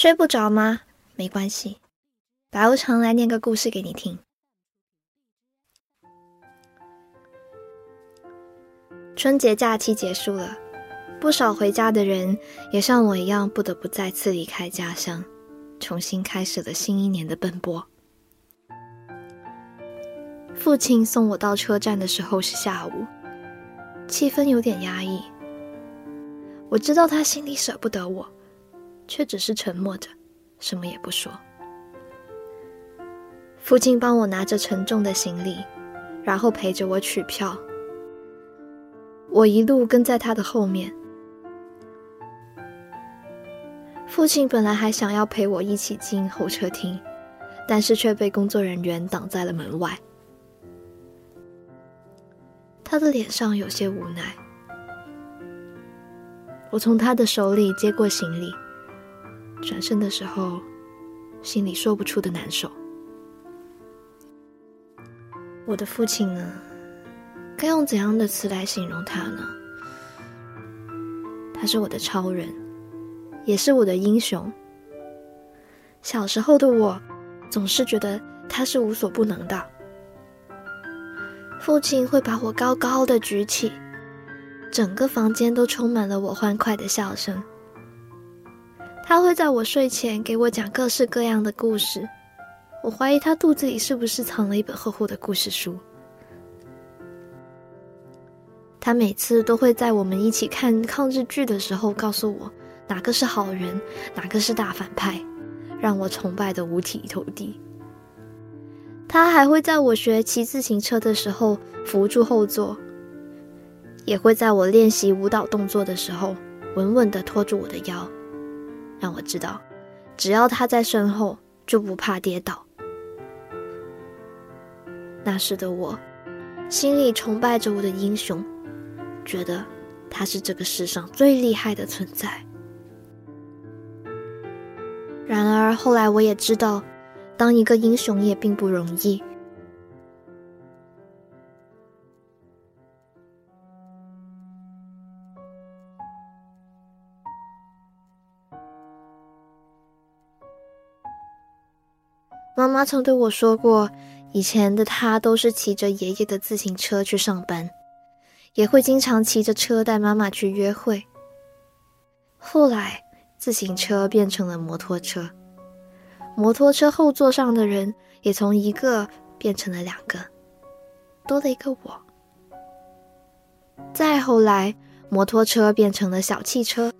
睡不着吗？没关系，白无常来念个故事给你听。春节假期结束了，不少回家的人也像我一样，不得不再次离开家乡，重新开始了新一年的奔波。父亲送我到车站的时候是下午，气氛有点压抑。我知道他心里舍不得我，却只是沉默着，什么也不说。父亲帮我拿着沉重的行李，然后陪着我取票。我一路跟在他的后面。父亲本来还想要陪我一起进候车厅，但是却被工作人员挡在了门外。他的脸上有些无奈。我从他的手里接过行李，转身的时候，心里说不出的难受。我的父亲呢？该用怎样的词来形容他呢？他是我的超人，也是我的英雄。小时候的我，总是觉得他是无所不能的。父亲会把我高高的举起，整个房间都充满了我欢快的笑声。他会在我睡前给我讲各式各样的故事，我怀疑他肚子里是不是藏了一本厚厚的故事书。他每次都会在我们一起看抗日剧的时候告诉我哪个是好人，哪个是大反派，让我崇拜的五体投地。他还会在我学骑自行车的时候扶住后座，也会在我练习舞蹈动作的时候稳稳地托住我的腰，让我知道，只要他在身后就不怕跌倒。那时的我，心里崇拜着我的英雄。觉得他是这个世上最厉害的存在。然而后来我也知道，当一个英雄也并不容易。妈妈曾对我说过，以前的他都是骑着爷爷的自行车去上班。也会经常骑着车带妈妈去约会。后来，自行车变成了摩托车，摩托车后座上的人也从一个变成了两个，多了一个我。再后来，摩托车变成了小汽车，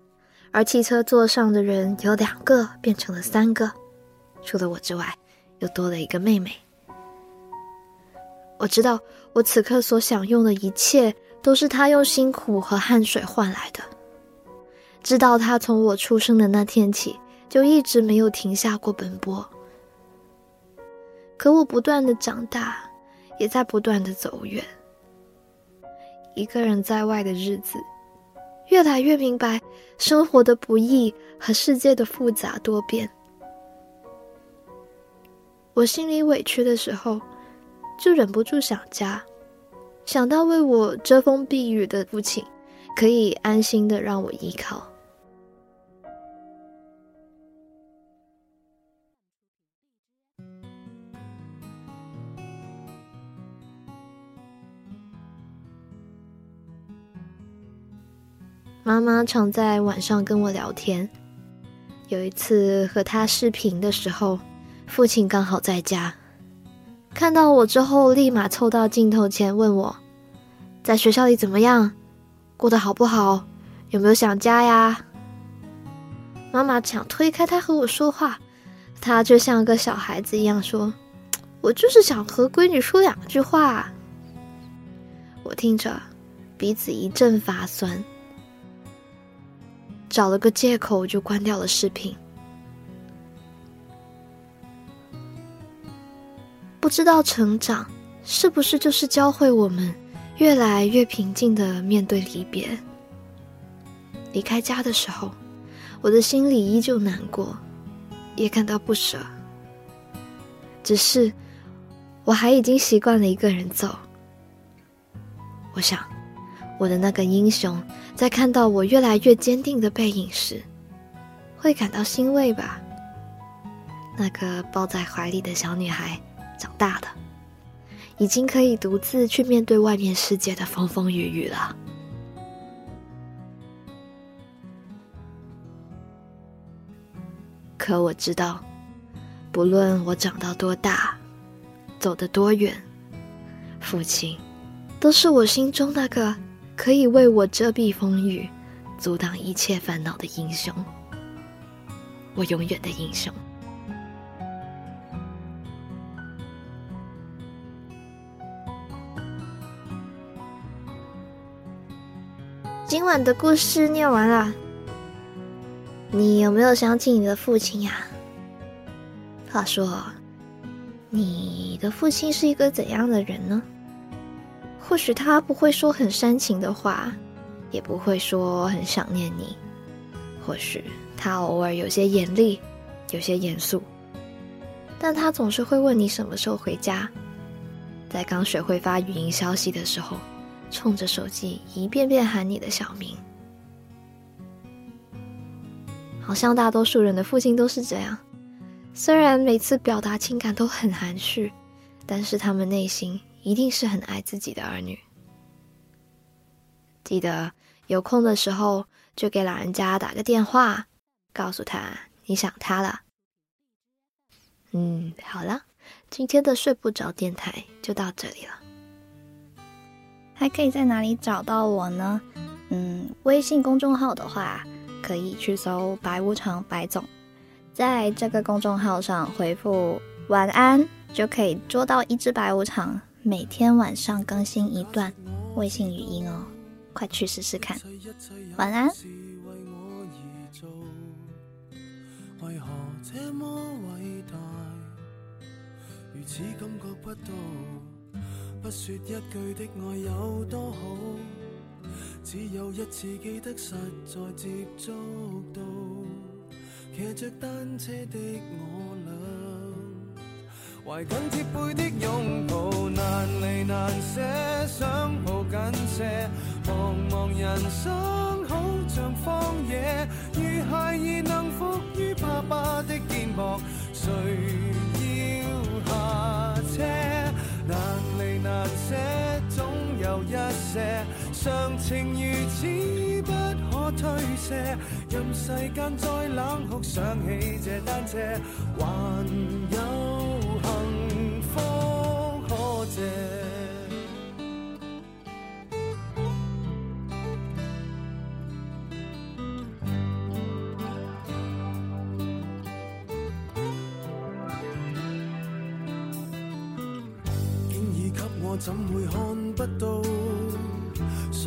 而汽车座上的人由两个变成了三个，除了我之外，又多了一个妹妹。我知道，我此刻所享用的一切。都是他用辛苦和汗水换来的。知道他从我出生的那天起就一直没有停下过奔波。可我不断的长大，也在不断的走远。一个人在外的日子，越来越明白生活的不易和世界的复杂多变。我心里委屈的时候，就忍不住想家。想到为我遮风避雨的父亲，可以安心的让我依靠。妈妈常在晚上跟我聊天，有一次和她视频的时候，父亲刚好在家。看到我之后，立马凑到镜头前问我：“在学校里怎么样？过得好不好？有没有想家呀？”妈妈想推开他和我说话，他就像个小孩子一样说：“我就是想和闺女说两句话。”我听着，鼻子一阵发酸，找了个借口就关掉了视频。不知道成长是不是就是教会我们越来越平静的面对离别？离开家的时候，我的心里依旧难过，也感到不舍。只是我还已经习惯了一个人走。我想，我的那个英雄在看到我越来越坚定的背影时，会感到欣慰吧。那个抱在怀里的小女孩长大的，已经可以独自去面对外面世界的风风雨雨了。可我知道，不论我长到多大，走得多远，父亲都是我心中那个可以为我遮蔽风雨、阻挡一切烦恼的英雄。我永远的英雄。今晚的故事念完了。你有没有想起你的父亲呀？话说，你的父亲是一个怎样的人呢？或许他不会说很煽情的话，也不会说很想念你。或许他偶尔有些严厉，有些严肃，但他总是会问你什么时候回家。在刚学会发语音消息的时候，冲着手机一遍遍喊你的小名。好像大多数人的父亲都是这样，虽然每次表达情感都很含蓄，但是他们内心一定是很爱自己的儿女。记得有空的时候就给老人家打个电话，告诉他你想他了。嗯，好了，今天的睡不着电台就到这里了。还可以在哪里找到我呢？嗯，微信公众号的话。可以去搜“白无常白总”，在这个公众号上回复“晚安”，就可以捉到一只白无常。每天晚上更新一段微信语音哦，快去试试看。晚安。不到不说一句的爱有多好。只有一次记得实在接触到，骑着单车的我俩，怀紧贴背的拥抱，难离难舍，想抱紧些。茫茫人生好像荒野，如孩儿能伏于爸爸的肩膊，谁常情如此不可推卸，任世间再冷酷，想起这单车，还有幸福可借。经已给我，怎会看不到？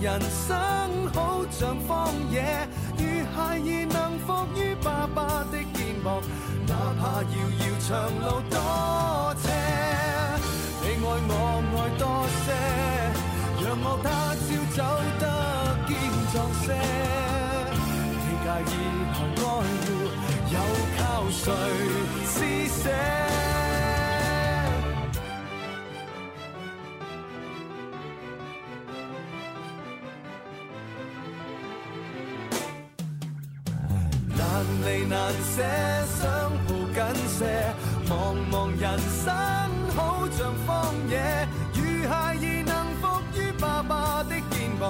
人生好像荒野，如孩儿能伏于爸爸的肩膊，哪怕遥遥长路多难舍，想抱紧些。茫茫人生好像荒野，如孩儿能伏于爸爸的肩膊，